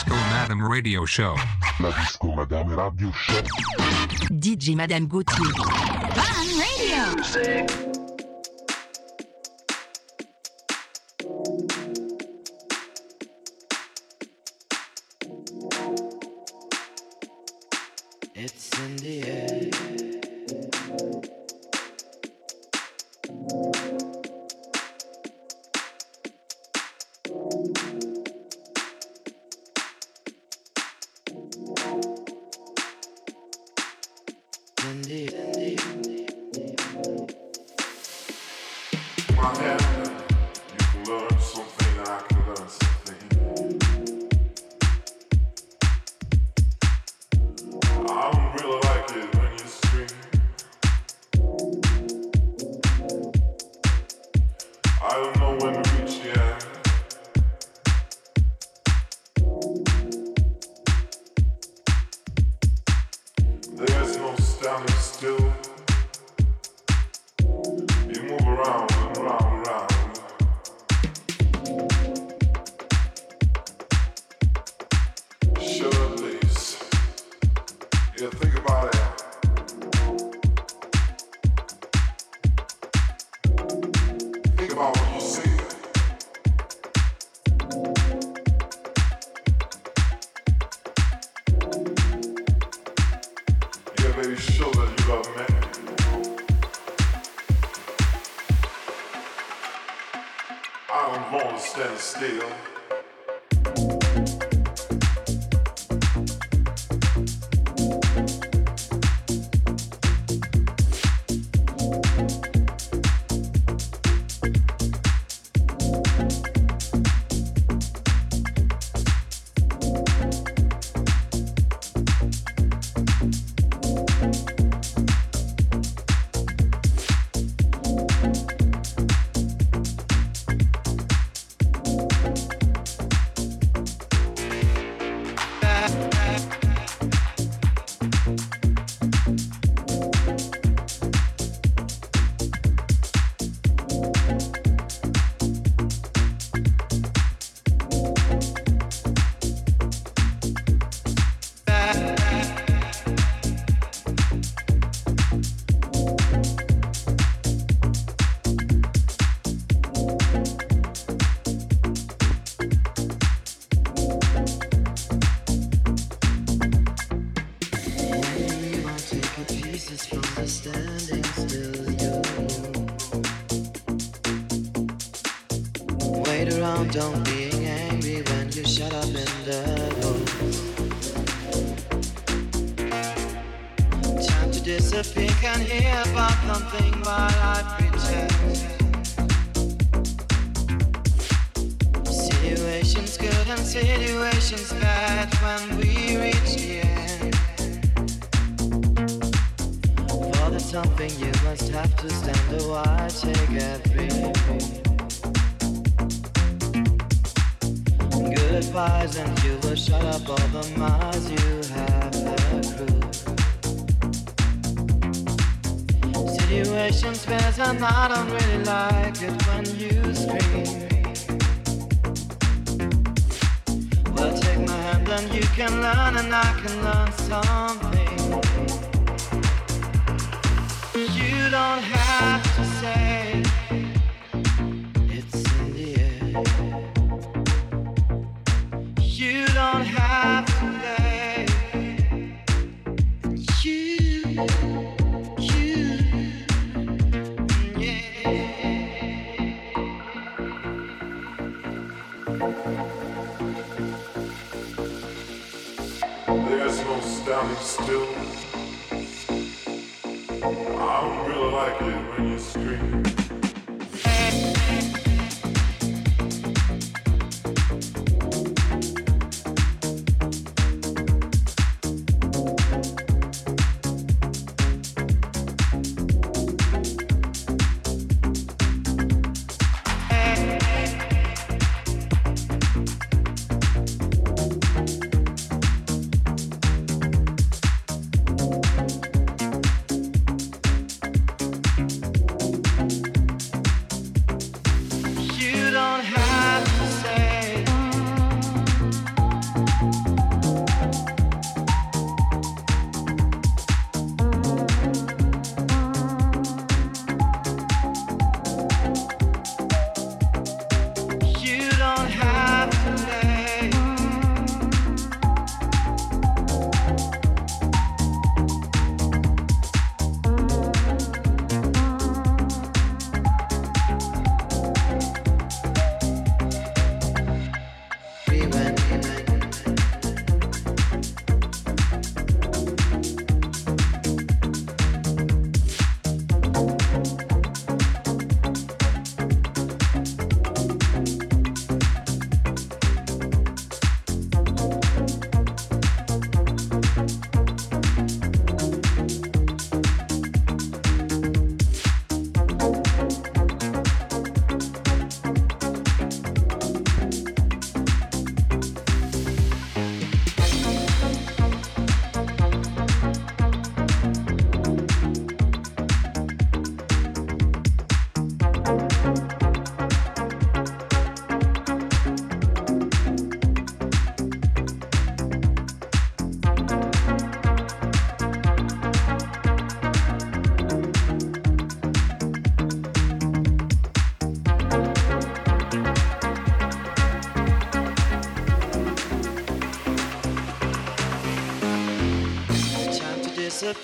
Disco Madame Radio Show. La Disco Madame Radio Show. DJ Madame Gauthier. Fun Radio.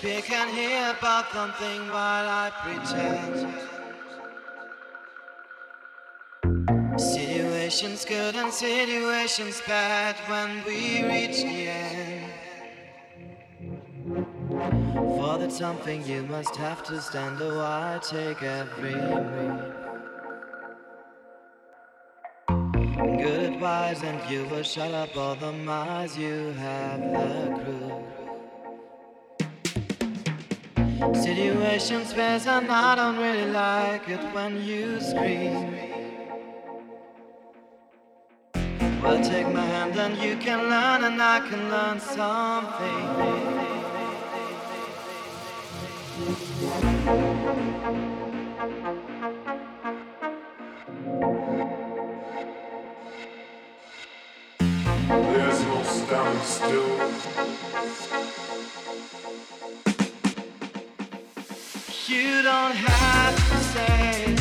Disappear, can't hear about something while I pretend. Situations good and situations bad when we reach the end. For that something you must have to stand a while, take every move. Good advice, and you will shut up all the miles you have the crew. Situations where and I don't really like it when you scream. Well, take my hand and you can learn, and I can learn something. There's no standing still. You don't have to say.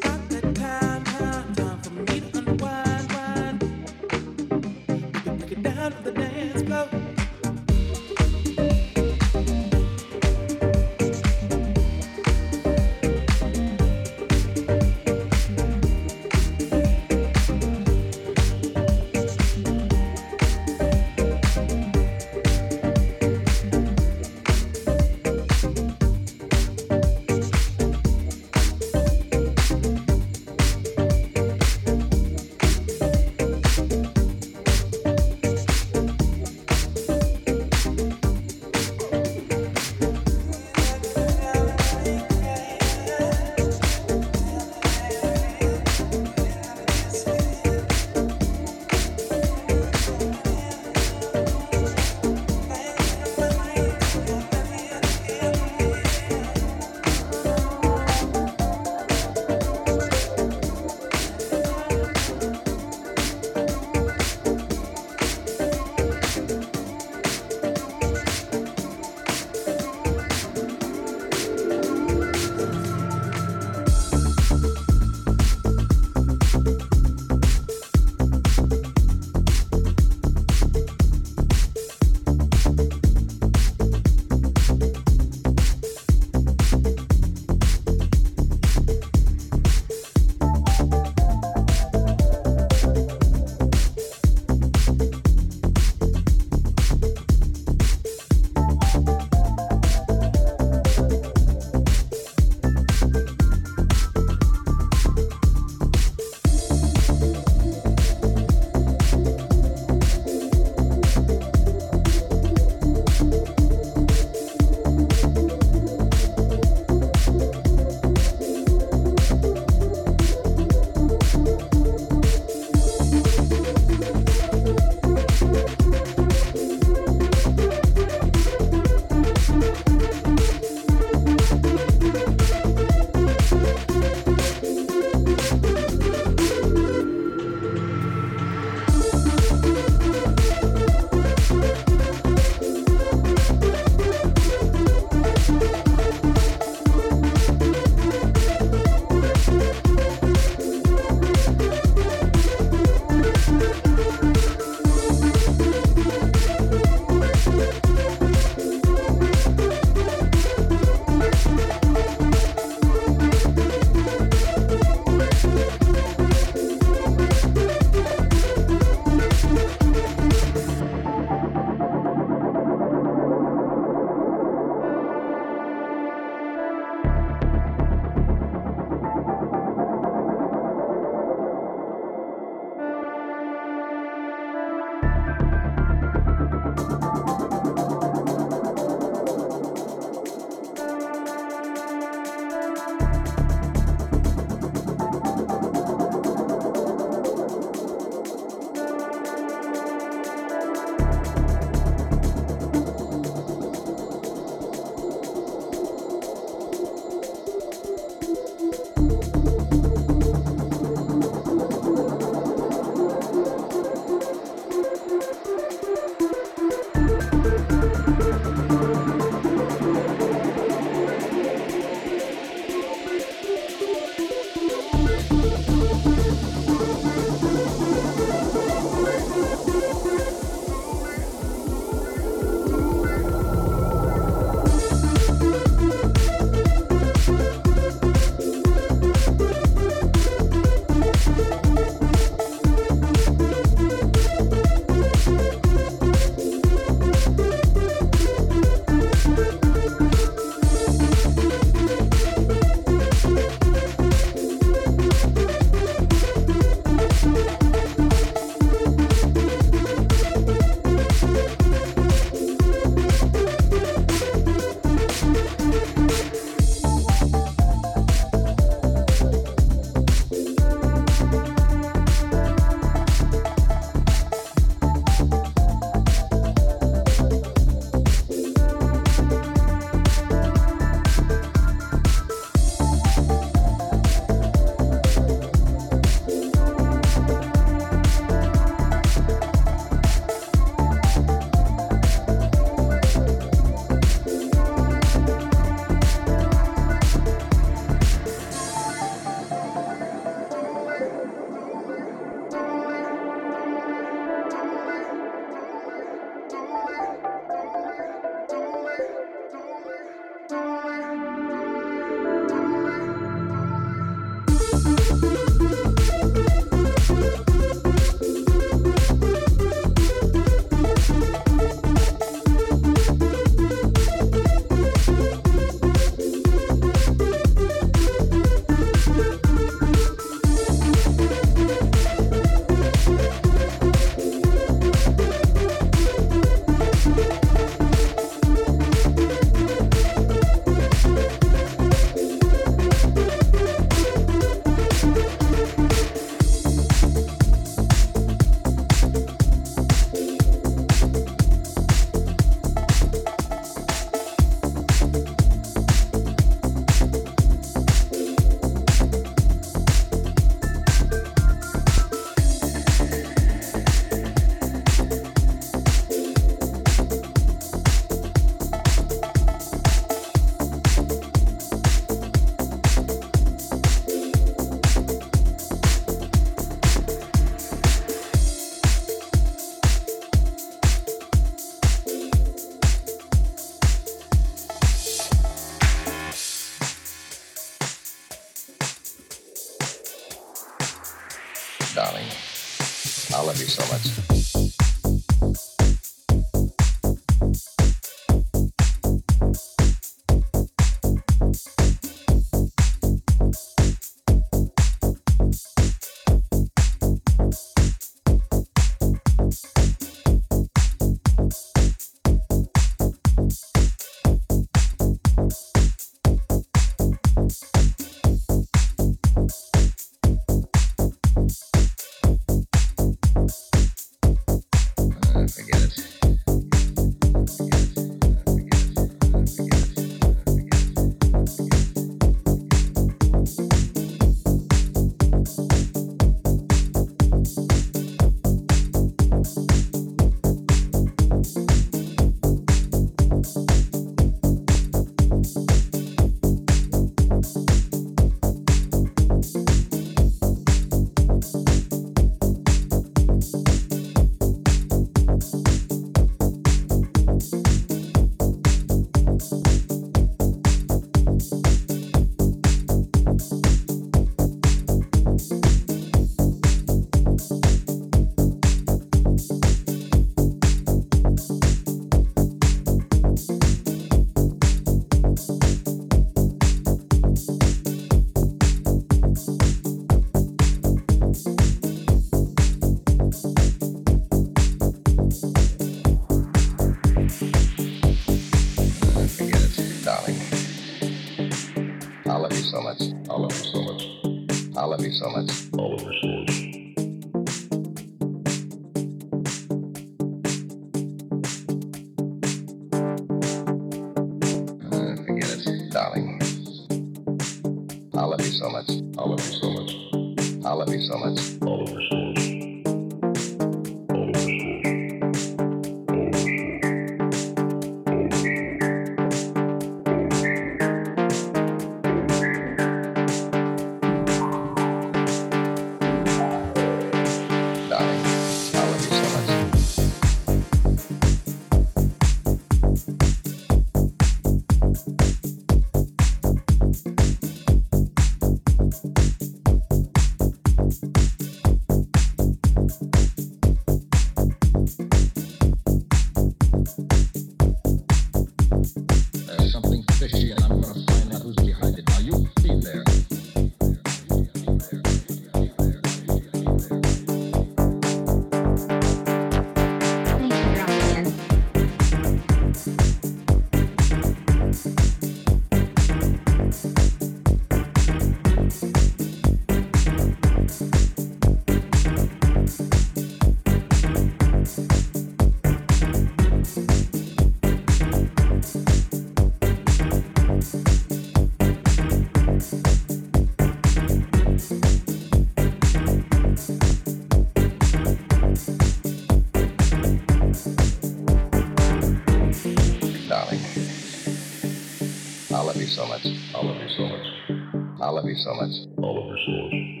so much. I love you so much. I love you so much. I love you so much.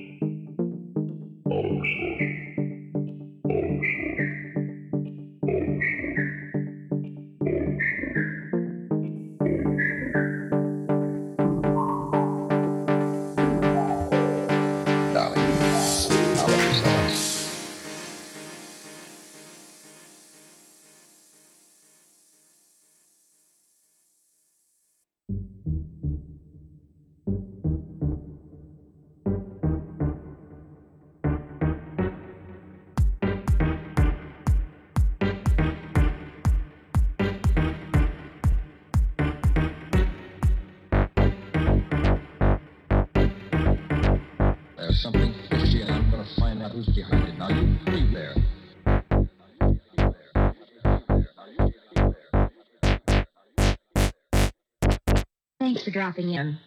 Thanks for dropping in.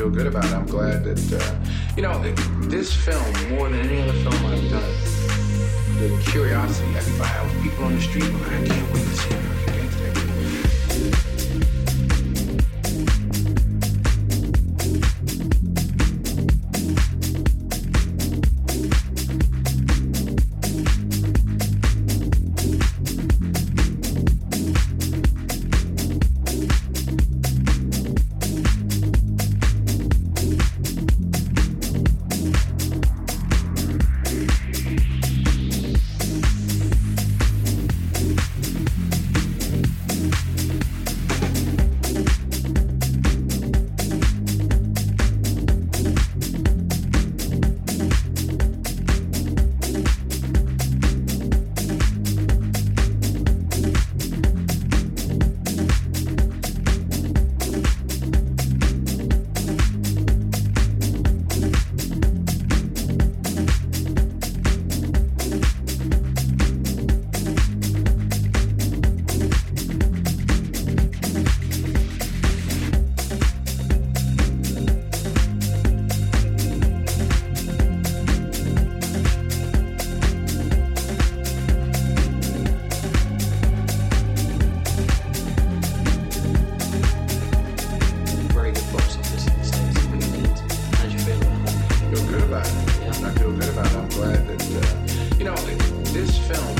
Feel good about it. I'm glad that, uh, you know, this film, more than any other film I've done, the curiosity I with people on the street, I can't wait film.